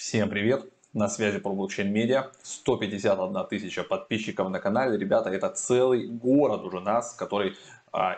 Всем привет! На связи про блокчейн медиа. 151 тысяча подписчиков на канале. Ребята, это целый город уже нас, который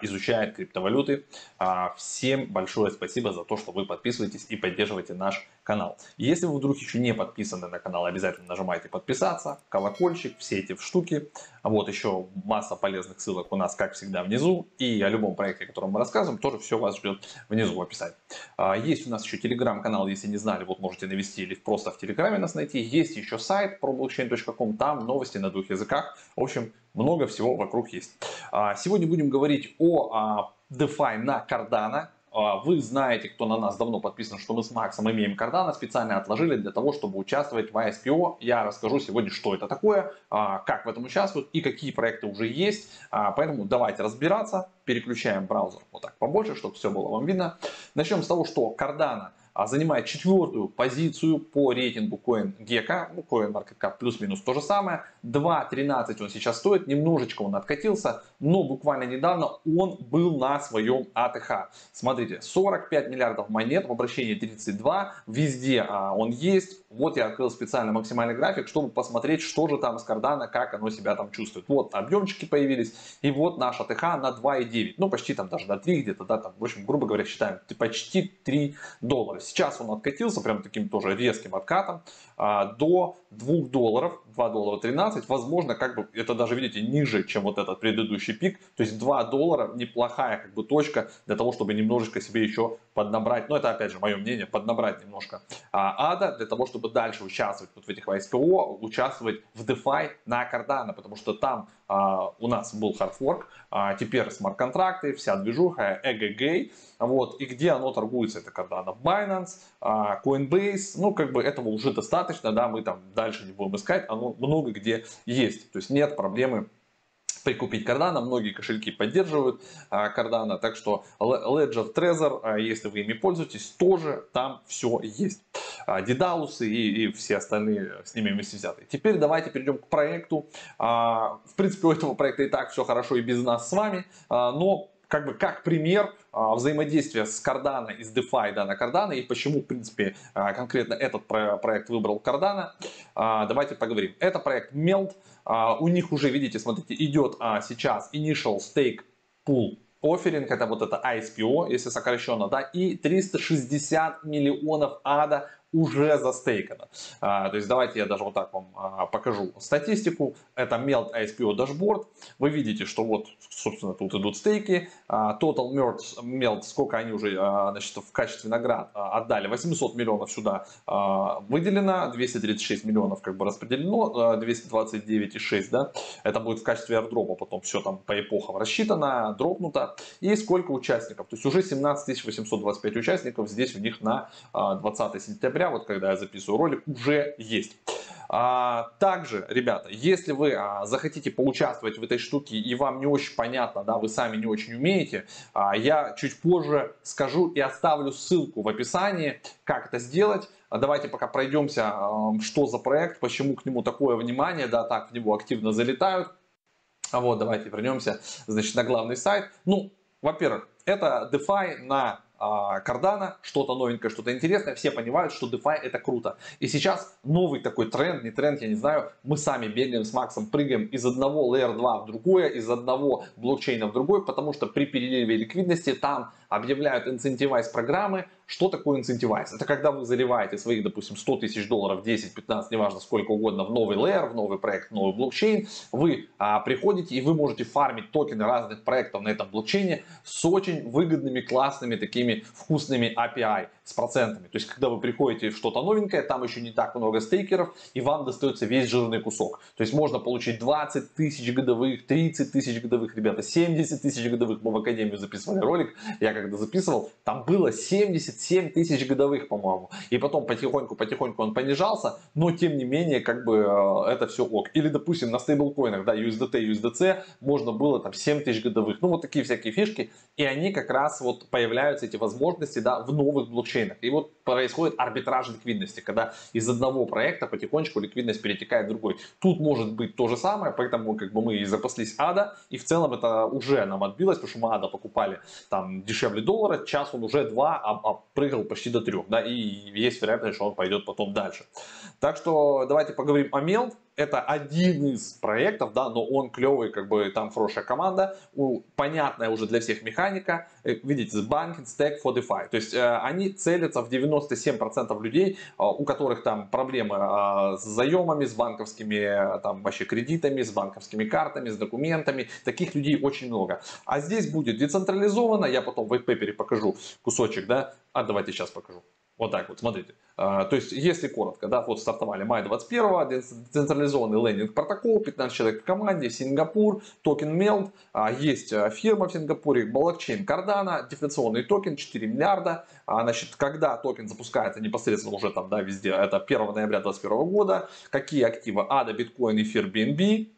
изучает криптовалюты. А, всем большое спасибо за то, что вы подписываетесь и поддерживаете наш канал. Если вы вдруг еще не подписаны на канал, обязательно нажимайте подписаться, колокольчик, все эти штуки. Вот еще масса полезных ссылок у нас, как всегда, внизу. И о любом проекте, о котором мы рассказываем, тоже все вас ждет внизу в описании. А, есть у нас еще телеграм-канал, если не знали, вот можете навести или просто в телеграме нас найти. Есть еще сайт problockchain.com, там новости на двух языках. В общем, много всего вокруг есть. А, сегодня будем говорить о а, DeFi на Cardano. А, вы знаете, кто на нас давно подписан, что мы с Максом имеем Cardano, специально отложили для того, чтобы участвовать в ISPO. Я расскажу сегодня, что это такое, как в этом участвуют и какие проекты уже есть. Поэтому давайте разбираться. Переключаем браузер вот так побольше, чтобы все было вам видно. Начнем с того, что Cardano – а занимает четвертую позицию по рейтингу CoinGecko, ну, CoinMarketCap плюс-минус то же самое. 2.13 он сейчас стоит, немножечко он откатился, но буквально недавно он был на своем АТХ. Смотрите, 45 миллиардов монет, в обращении 32, везде а, он есть. Вот я открыл специально максимальный график, чтобы посмотреть, что же там с кардана, как оно себя там чувствует. Вот объемчики появились, и вот наш АТХ на 2.9, ну почти там даже на 3 где-то, да, там, в общем, грубо говоря, считаем, почти 3 доллара. Сейчас он откатился прям таким тоже резким откатом а, до 2 долларов, 2 доллара 13. Возможно, как бы это даже, видите, ниже, чем вот этот предыдущий пик. То есть 2 доллара неплохая как бы точка для того, чтобы немножечко себе еще поднабрать. Но это опять же мое мнение, поднабрать немножко а, ада для того, чтобы дальше участвовать вот в этих ISPO, участвовать в DeFi на Cardano, потому что там а, у нас был хардфорк, а теперь смарт-контракты, вся движуха, EGG, вот, и где оно торгуется, это когда на Binance, а, Coinbase, ну, как бы этого уже достаточно, да, мы там дальше не будем искать, оно много где есть, то есть нет проблемы прикупить Cardano. Многие кошельки поддерживают а, Cardano. Так что Ledger Trezor, а, если вы ими пользуетесь, тоже там все есть. Дедалусы и, и все остальные с ними вместе взятые. Теперь давайте перейдем к проекту. В принципе, у этого проекта и так все хорошо и без нас с вами. Но как бы как пример а, взаимодействия с Cardano и с DeFi да, на Cardano и почему, в принципе, а, конкретно этот проект выбрал Cardano, а, давайте поговорим. Это проект Melt, у них уже, видите, смотрите, идет сейчас Initial Stake Pool Offering, это вот это ISPO, если сокращенно, да, и 360 миллионов ада уже застейкано. А, то есть давайте я даже вот так вам а, покажу статистику. Это Melt ISPO дашборд. Вы видите, что вот, собственно, тут идут стейки. А, Total Melt, Melt сколько они уже а, значит, в качестве наград отдали. 800 миллионов сюда выделено, 236 миллионов как бы распределено, а, 229,6, да. Это будет в качестве airdropа, потом все там по эпохам рассчитано, дропнуто. И сколько участников. То есть уже 17 825 участников здесь у них на 20 сентября октября, вот когда я записываю ролик, уже есть. А, также, ребята, если вы а, захотите поучаствовать в этой штуке и вам не очень понятно, да, вы сами не очень умеете, а, я чуть позже скажу и оставлю ссылку в описании, как это сделать. Давайте пока пройдемся, что за проект, почему к нему такое внимание, да, так в него активно залетают. А вот, давайте вернемся, значит, на главный сайт. Ну, во-первых, это DeFi на Cardano, что-то новенькое, что-то интересное, все понимают, что DeFi это круто. И сейчас новый такой тренд, не тренд, я не знаю, мы сами бегаем с Максом, прыгаем из одного Layer 2 в другое, из одного блокчейна в другой, потому что при переливе ликвидности там объявляют инцентивайз программы. Что такое инцентивайз? Это когда вы заливаете своих, допустим, 100 тысяч долларов, 10, 15, неважно сколько угодно, в новый layer, в новый проект, в новый блокчейн. Вы а, приходите и вы можете фармить токены разных проектов на этом блокчейне с очень выгодными, классными, такими вкусными API с процентами. То есть, когда вы приходите в что-то новенькое, там еще не так много стейкеров, и вам достается весь жирный кусок. То есть, можно получить 20 тысяч годовых, 30 тысяч годовых, ребята, 70 тысяч годовых. Мы в Академию записывали ролик, я когда записывал, там было 77 тысяч годовых, по-моему. И потом потихоньку-потихоньку он понижался, но тем не менее, как бы э, это все ок. Или, допустим, на стейблкоинах, да, USDT, USDC, можно было там 7 тысяч годовых. Ну, вот такие всякие фишки. И они как раз вот появляются, эти возможности, да, в новых блокчейнах блокчейнах. И вот происходит арбитраж ликвидности, когда из одного проекта потихонечку ликвидность перетекает в другой. Тут может быть то же самое, поэтому как бы мы и запаслись ада, и в целом это уже нам отбилось, потому что мы ада покупали там дешевле доллара, сейчас он уже 2, а, а прыгал почти до 3, да, и есть вероятность, что он пойдет потом дальше. Так что давайте поговорим о Melt это один из проектов, да, но он клевый, как бы там хорошая команда, у, понятная уже для всех механика, э, видите, с banking, stack, for DeFi. То есть э, они целятся в 97% людей, э, у которых там проблемы э, с заемами, с банковскими э, там вообще кредитами, с банковскими картами, с документами. Таких людей очень много. А здесь будет децентрализовано, я потом в white покажу кусочек, да, а давайте сейчас покажу. Вот так вот, смотрите. А, то есть, если коротко, да, вот стартовали май 21, децентрализованный lending протокол, 15 человек в команде, Сингапур, токен MELD, а, есть а, фирма в Сингапуре, блокчейн Cardano, дефляционный токен 4 миллиарда. Значит, когда токен запускается непосредственно уже там, да, везде, это 1 ноября 2021 года, какие активы? ADA, биткоин, эфир, BNB,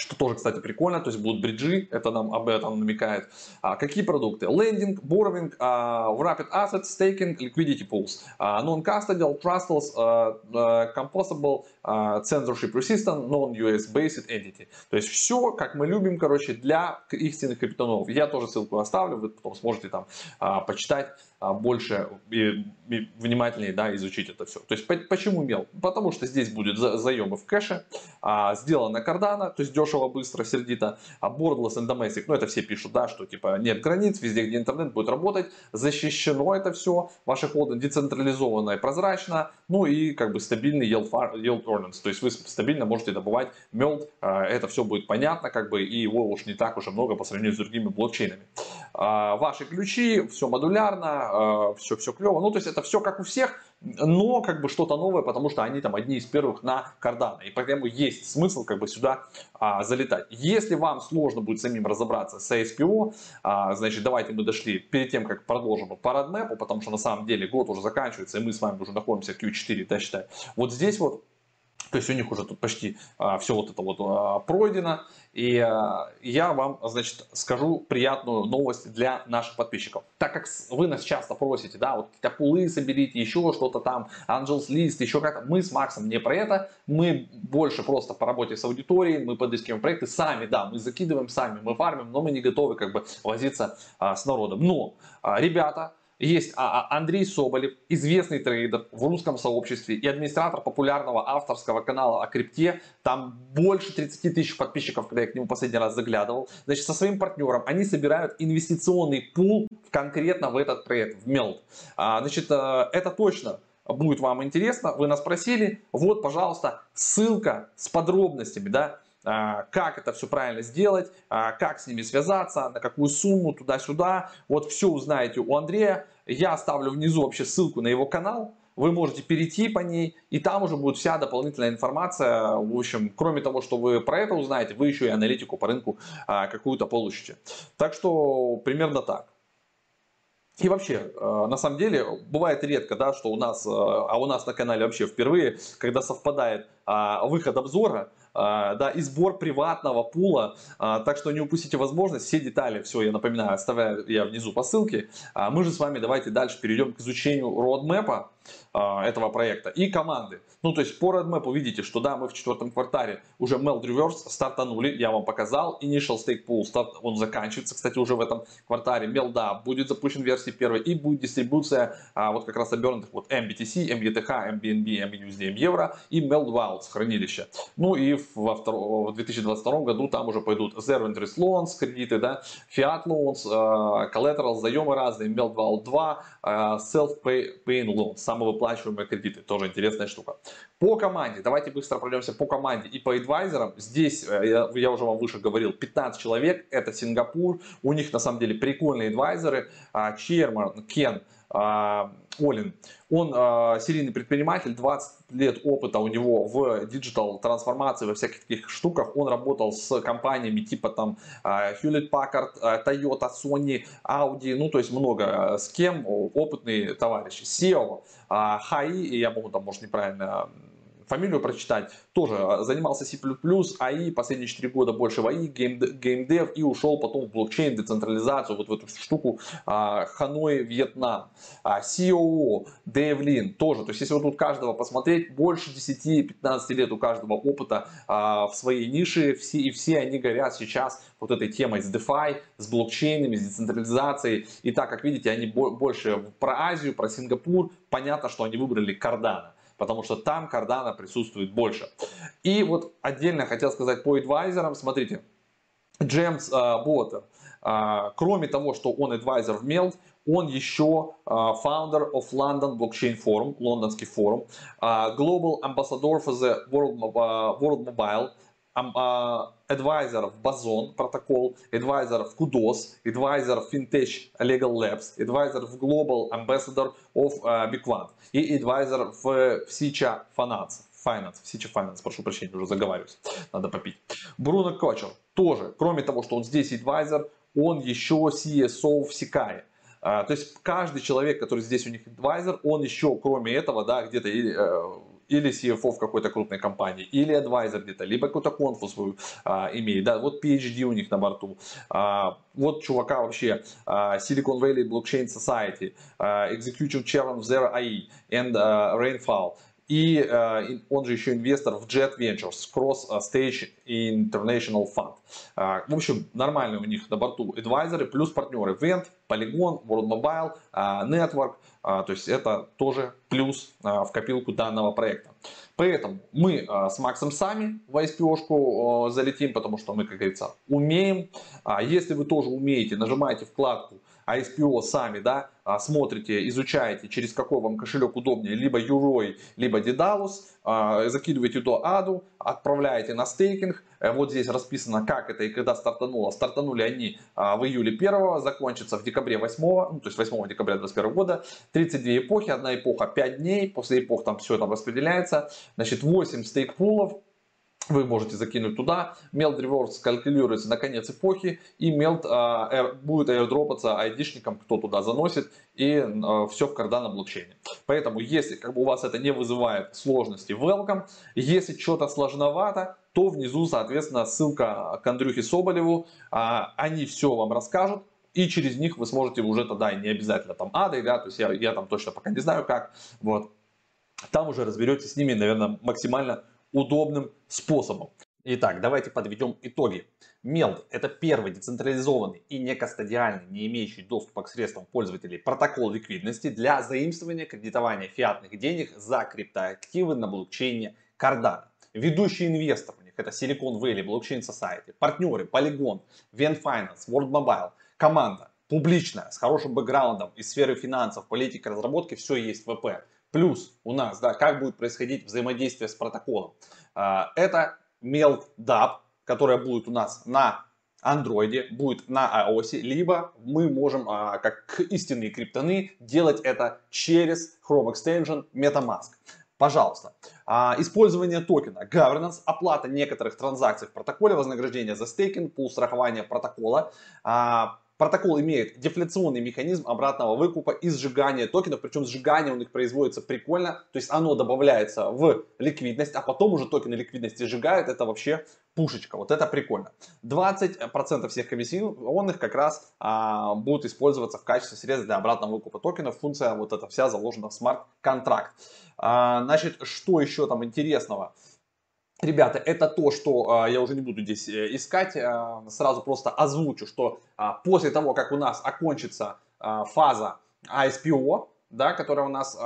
что тоже, кстати, прикольно, то есть будут бриджи, это нам об этом намекает. А, какие продукты? Lending, borrowing, а, rapid assets, staking, liquidity pools, а, non-custodial, trustless, а, а, composable, а, censorship resistant, non-US based entity. То есть все, как мы любим, короче, для истинных капитанов. Я тоже ссылку оставлю, вы потом сможете там а, почитать больше и, и внимательнее да, изучить это все. То есть почему мел? Потому что здесь будет заемы в кэше, а, сделано кардана, то есть дешево, быстро, сердито, а borderless and domestic, ну это все пишут, да, что типа нет границ, везде, где интернет будет работать, защищено это все, ваши ходы децентрализованно и прозрачно, ну и как бы стабильный yield, yield earnings, то есть вы стабильно можете добывать мелд, а, это все будет понятно, как бы, и его уж не так уже много по сравнению с другими блокчейнами. А, ваши ключи, все модулярно, все, все клево. Ну, то есть это все как у всех, но как бы что-то новое, потому что они там одни из первых на Cardano. И поэтому есть смысл как бы сюда а, залетать. Если вам сложно будет самим разобраться с ASPO, а, значит, давайте мы дошли перед тем, как продолжим по Roadmap, потому что на самом деле год уже заканчивается, и мы с вами уже находимся в Q4, да, считай. Вот здесь вот то есть у них уже тут почти а, все вот это вот а, пройдено. И а, я вам, значит, скажу приятную новость для наших подписчиков. Так как вы нас часто просите, да, вот какие-то пулы соберите, еще что-то там, Angels List, еще как-то. Мы с Максом не про это. Мы больше просто по работе с аудиторией, мы подыскиваем проекты сами, да, мы закидываем сами, мы фармим, но мы не готовы как бы возиться а, с народом. Но, а, ребята, есть а, а, Андрей Соболев, известный трейдер в русском сообществе и администратор популярного авторского канала о крипте. Там больше 30 тысяч подписчиков, когда я к нему последний раз заглядывал. Значит, со своим партнером они собирают инвестиционный пул конкретно в этот проект, в Melt. А, значит, э, это точно будет вам интересно. Вы нас просили. Вот, пожалуйста, ссылка с подробностями, да, как это все правильно сделать, а, как с ними связаться, на какую сумму, туда-сюда. Вот все узнаете у Андрея. Я оставлю внизу вообще ссылку на его канал. Вы можете перейти по ней, и там уже будет вся дополнительная информация. В общем, кроме того, что вы про это узнаете, вы еще и аналитику по рынку а, какую-то получите. Так что примерно так. И вообще, на самом деле, бывает редко, да, что у нас, а у нас на канале вообще впервые, когда совпадает выход обзора а, да, и сбор приватного пула, а, так что не упустите возможность, все детали, все, я напоминаю, оставляю я внизу по ссылке. А мы же с вами давайте дальше перейдем к изучению родмэпа этого проекта и команды. Ну, то есть по roadmap видите, что да, мы в четвертом квартале уже Meld Reverse стартанули, я вам показал. Initial Stake Pool, старт, он заканчивается, кстати, уже в этом квартале. Meld, да, будет запущен версии первой и будет дистрибуция а, вот как раз обернутых вот MBTC, MBTH, MBNB, MBUSD, MEvro и Meld Wilds хранилище. Ну и во втор... в 2022 году там уже пойдут Zero Interest Loans, кредиты, да, Fiat Loans, uh, Collateral, заемы разные, Meld Wild 2, uh, Self-Paying Loans, самовыплачиваемые кредиты, тоже интересная штука. По команде, давайте быстро пройдемся по команде и по адвайзерам. Здесь, э, я, уже вам выше говорил, 15 человек, это Сингапур, у них на самом деле прикольные адвайзеры, Черман, Кен, Олин. Он э, серийный предприниматель, 20 лет опыта у него в digital трансформации, во всяких таких штуках. Он работал с компаниями типа там э, Hewlett Packard, э, Toyota, Sony, Audi, ну то есть много с кем, опытный товарищ. CEO, э, HAI, я могу там, может, неправильно фамилию прочитать, тоже а, занимался C++, AI, последние 4 года больше в AI, gamedev и ушел потом в блокчейн, децентрализацию, вот в эту штуку а, Ханой, Вьетнам. COO, Дэйв Лин тоже, то есть если вот тут каждого посмотреть, больше 10-15 лет у каждого опыта в своей нише, все, и все они горят сейчас вот этой темой с DeFi, с блокчейнами, с децентрализацией. И так как видите, они больше про Азию, про Сингапур, понятно, что они выбрали Cardano потому что там Cardano присутствует больше. И вот отдельно хотел сказать по адвайзерам, смотрите, Джеймс Боттер, uh, кроме того, что он адвайзер в Melt, он еще uh, founder of London Blockchain Forum, лондонский форум, Global Ambassador for the World, World Mobile, адвайзер в Базон протокол, адвайзер в Kudos, адвайзер в Fintech Legal Labs, в Global Ambassador of Bigquant и адвайзер в Сича Finance. Finance, Сича Finance, прошу прощения, уже заговариваюсь, надо попить. Бруно Кочер тоже, кроме того, что он здесь адвайзер, он еще CSO в Сикае. То есть каждый человек, который здесь у них адвайзер, он еще кроме этого, да, где-то э, или CFO в какой-то крупной компании, или адвайзер где-то, либо какую-то конфу свою а, имеет, да, вот PhD у них на борту, а, вот чувака вообще, а, Silicon Valley Blockchain Society, а, Executive Chairman of Zero AI and а, Rainfall, и э, он же еще инвестор в Jet Ventures, Cross Stage International Fund. Э, в общем, нормальные у них на борту адвайзеры, плюс партнеры Vent, Polygon, World Mobile, э, Network. То есть это тоже плюс в копилку данного проекта. Поэтому мы с Максом сами в ISPO-шку залетим, потому что мы, как говорится, умеем. А если вы тоже умеете, нажимаете вкладку ISPO сами, да, а, смотрите, изучаете, через какой вам кошелек удобнее, либо Юрой, либо Dedalus, а, закидываете до аду, отправляете на стейкинг. Э, вот здесь расписано, как это и когда стартануло. Стартанули они а, в июле 1, закончится в декабре 8, ну, то есть 8 декабря 2021 года. 32 эпохи, одна эпоха 5 дней, после эпох там все там распределяется. Значит, 8 стейк-пулов, вы можете закинуть туда. Melt Rewards калькулируется на конец эпохи, и Melt э, будет airdropаться айдишникам, кто туда заносит, и э, все в Cardano блокчейне. Поэтому, если как бы, у вас это не вызывает сложности, welcome. Если что-то сложновато, то внизу, соответственно, ссылка к Андрюхе Соболеву. Э, они все вам расскажут. И через них вы сможете уже тогда, не обязательно там ады, да, то есть я, я там точно пока не знаю как, вот. Там уже разберетесь с ними, наверное, максимально удобным способом. Итак, давайте подведем итоги. Meld – это первый децентрализованный и не кастодиальный, не имеющий доступа к средствам пользователей протокол ликвидности для заимствования кредитования фиатных денег за криптоактивы на блокчейне Cardano. Ведущий инвестор у них это Silicon Valley, Blockchain Society, партнеры Polygon, Vent Finance, World Mobile, команда публичная, с хорошим бэкграундом из сферы финансов, политики, разработки, все есть в ВП. Плюс у нас, да, как будет происходить взаимодействие с протоколом. А, это MailDAP, которая будет у нас на Android, будет на iOS, либо мы можем, а, как истинные криптоны, делать это через Chrome Extension MetaMask. Пожалуйста. А, использование токена, governance, оплата некоторых транзакций в протоколе, вознаграждение за стейкинг, пул страхования протокола, Протокол имеет дефляционный механизм обратного выкупа и сжигания токенов, причем сжигание у них производится прикольно, то есть оно добавляется в ликвидность, а потом уже токены ликвидности сжигают, это вообще пушечка, вот это прикольно. 20% всех комиссионных как раз а, будут использоваться в качестве средств для обратного выкупа токенов, функция вот эта вся заложена в смарт-контракт. А, значит, что еще там интересного? Ребята, это то, что э, я уже не буду здесь э, искать, э, сразу просто озвучу, что э, после того, как у нас окончится фаза ISPO, да, которая у нас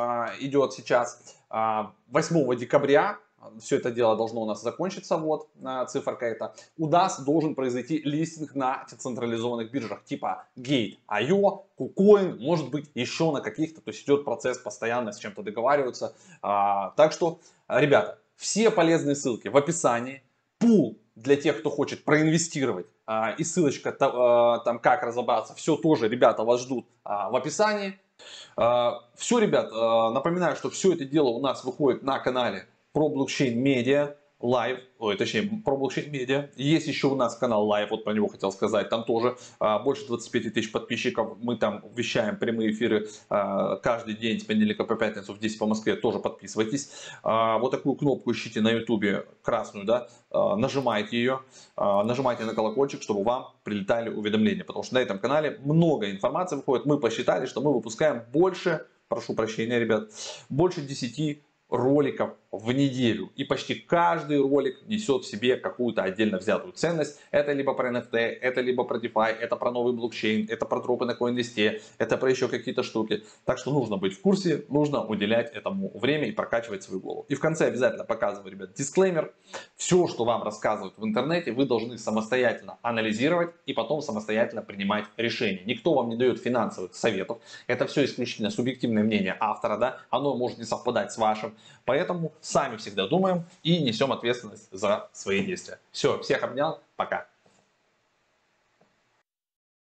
идет сейчас, э, 8 декабря, все это дело должно у нас закончиться, вот циферка эта, у нас должен произойти листинг на централизованных биржах типа Gate.io, KuCoin, может быть еще на каких-то, то есть идет процесс постоянно с чем-то договариваются. Так что, ребята, все полезные ссылки в описании. Пул для тех, кто хочет проинвестировать. А, и ссылочка а, там, как разобраться. Все тоже, ребята, вас ждут а, в описании. Все, ребят, напоминаю, что все это дело у нас выходит на канале про блокчейн медиа. Live, ой, точнее, про блокчейн медиа. Есть еще у нас канал Live, вот про него хотел сказать. Там тоже а, больше 25 тысяч подписчиков. Мы там вещаем прямые эфиры а, каждый день с понедельника по пятницу в 10 по Москве. Тоже подписывайтесь. А, вот такую кнопку ищите на YouTube, красную, да, а, нажимайте ее, а, нажимайте на колокольчик, чтобы вам прилетали уведомления. Потому что на этом канале много информации выходит. Мы посчитали, что мы выпускаем больше, прошу прощения, ребят, больше 10 роликов в неделю. И почти каждый ролик несет в себе какую-то отдельно взятую ценность. Это либо про NFT, это либо про DeFi, это про новый блокчейн, это про дропы на CoinList, это про еще какие-то штуки. Так что нужно быть в курсе, нужно уделять этому время и прокачивать свою голову. И в конце обязательно показываю, ребят, дисклеймер. Все, что вам рассказывают в интернете, вы должны самостоятельно анализировать и потом самостоятельно принимать решения. Никто вам не дает финансовых советов. Это все исключительно субъективное мнение автора, да, оно может не совпадать с вашим. Поэтому сами всегда думаем и несем ответственность за свои действия. Все, всех обнял, пока.